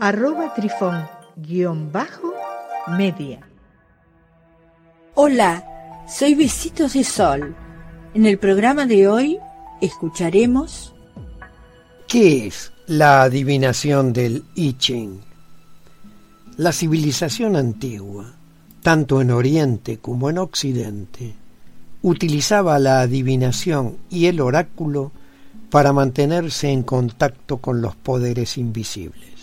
arroba trifón guion bajo media. Hola, soy Besitos de Sol. En el programa de hoy escucharemos... ¿Qué es la adivinación del I Ching? La civilización antigua, tanto en Oriente como en Occidente, utilizaba la adivinación y el oráculo para mantenerse en contacto con los poderes invisibles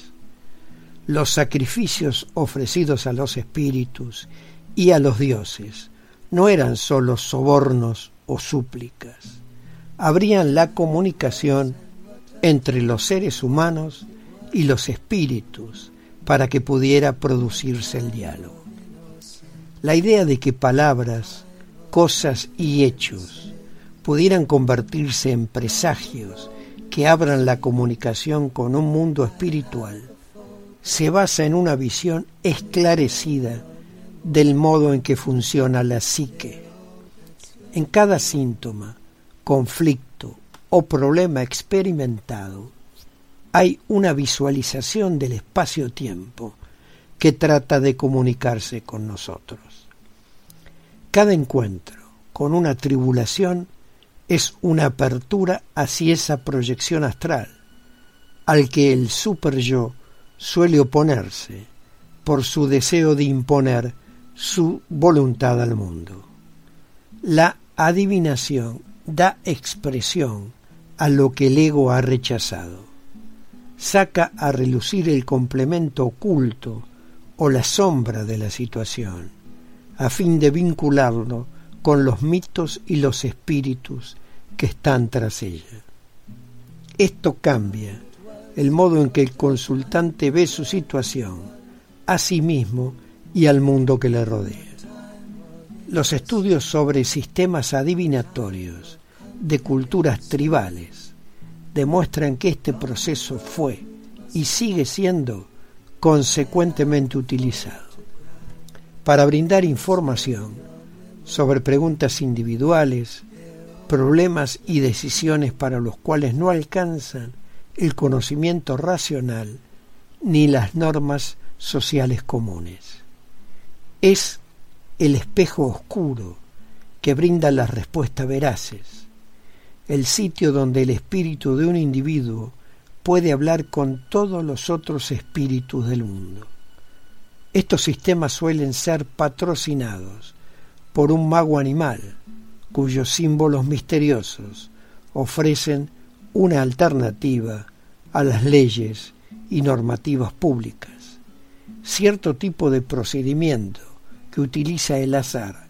los sacrificios ofrecidos a los espíritus y a los dioses no eran sólo sobornos o súplicas, abrían la comunicación entre los seres humanos y los espíritus para que pudiera producirse el diálogo. La idea de que palabras, cosas y hechos pudieran convertirse en presagios que abran la comunicación con un mundo espiritual se basa en una visión esclarecida del modo en que funciona la psique. En cada síntoma, conflicto o problema experimentado, hay una visualización del espacio-tiempo que trata de comunicarse con nosotros. Cada encuentro con una tribulación es una apertura hacia esa proyección astral, al que el super yo suele oponerse por su deseo de imponer su voluntad al mundo. La adivinación da expresión a lo que el ego ha rechazado. Saca a relucir el complemento oculto o la sombra de la situación, a fin de vincularlo con los mitos y los espíritus que están tras ella. Esto cambia el modo en que el consultante ve su situación, a sí mismo y al mundo que le rodea. Los estudios sobre sistemas adivinatorios de culturas tribales demuestran que este proceso fue y sigue siendo consecuentemente utilizado para brindar información sobre preguntas individuales, problemas y decisiones para los cuales no alcanzan el conocimiento racional ni las normas sociales comunes. Es el espejo oscuro que brinda las respuestas veraces, el sitio donde el espíritu de un individuo puede hablar con todos los otros espíritus del mundo. Estos sistemas suelen ser patrocinados por un mago animal, cuyos símbolos misteriosos ofrecen una alternativa a las leyes y normativas públicas. Cierto tipo de procedimiento que utiliza el azar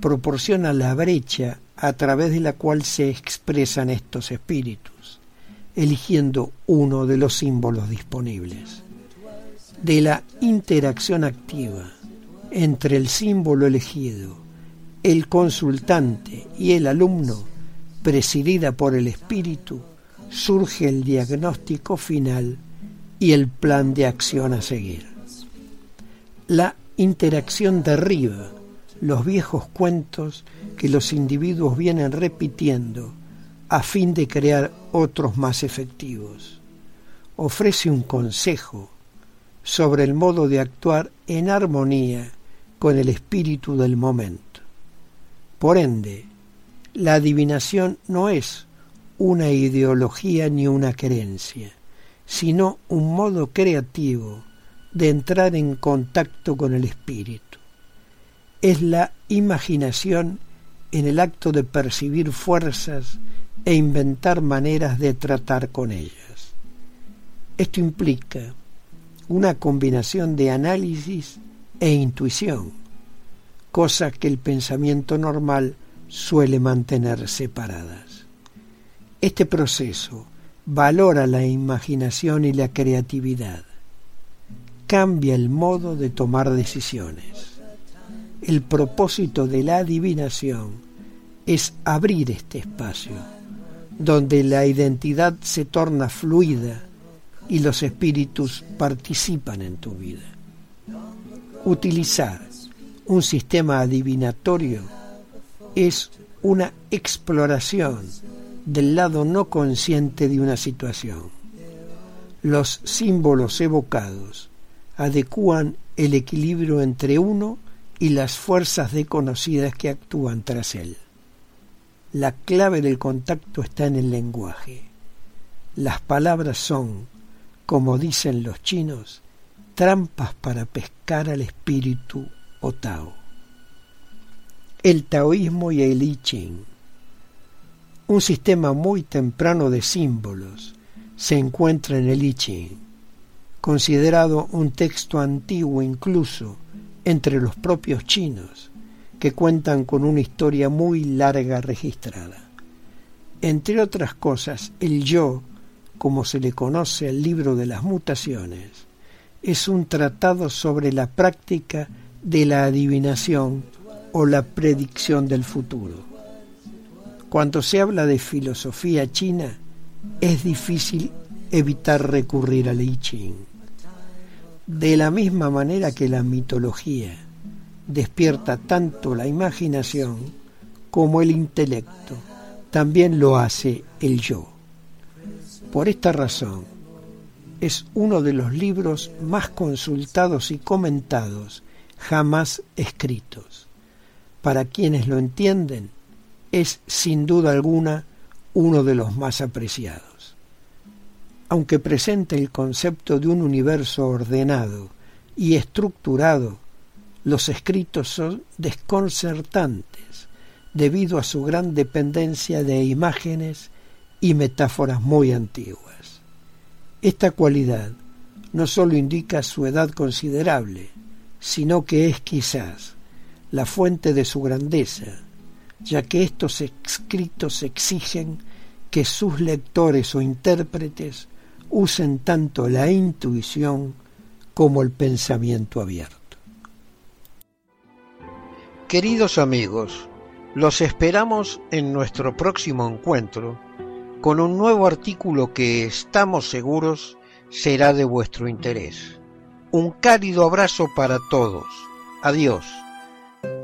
proporciona la brecha a través de la cual se expresan estos espíritus, eligiendo uno de los símbolos disponibles. De la interacción activa entre el símbolo elegido, el consultante y el alumno, presidida por el espíritu, surge el diagnóstico final y el plan de acción a seguir. La interacción derriba los viejos cuentos que los individuos vienen repitiendo a fin de crear otros más efectivos. Ofrece un consejo sobre el modo de actuar en armonía con el espíritu del momento. Por ende, la adivinación no es una ideología ni una creencia, sino un modo creativo de entrar en contacto con el espíritu. Es la imaginación en el acto de percibir fuerzas e inventar maneras de tratar con ellas. Esto implica una combinación de análisis e intuición, cosa que el pensamiento normal suele mantener separadas. Este proceso valora la imaginación y la creatividad. cambia el modo de tomar decisiones. El propósito de la adivinación es abrir este espacio, donde la identidad se torna fluida y los espíritus participan en tu vida. Utilizar un sistema adivinatorio es una exploración del lado no consciente de una situación. Los símbolos evocados adecúan el equilibrio entre uno y las fuerzas desconocidas que actúan tras él. La clave del contacto está en el lenguaje. Las palabras son, como dicen los chinos, trampas para pescar al espíritu o Tao. El taoísmo y el I Ching. Un sistema muy temprano de símbolos se encuentra en el I Ching, considerado un texto antiguo incluso entre los propios chinos, que cuentan con una historia muy larga registrada. Entre otras cosas, el yo, como se le conoce al libro de las mutaciones, es un tratado sobre la práctica de la adivinación o la predicción del futuro. Cuando se habla de filosofía china, es difícil evitar recurrir al I Ching. De la misma manera que la mitología despierta tanto la imaginación como el intelecto, también lo hace el yo. Por esta razón, es uno de los libros más consultados y comentados jamás escritos. Para quienes lo entienden, es sin duda alguna uno de los más apreciados. Aunque presenta el concepto de un universo ordenado y estructurado, los escritos son desconcertantes debido a su gran dependencia de imágenes y metáforas muy antiguas. Esta cualidad no sólo indica su edad considerable, sino que es quizás la fuente de su grandeza, ya que estos escritos exigen que sus lectores o intérpretes usen tanto la intuición como el pensamiento abierto. Queridos amigos, los esperamos en nuestro próximo encuentro con un nuevo artículo que estamos seguros será de vuestro interés. Un cálido abrazo para todos. Adiós.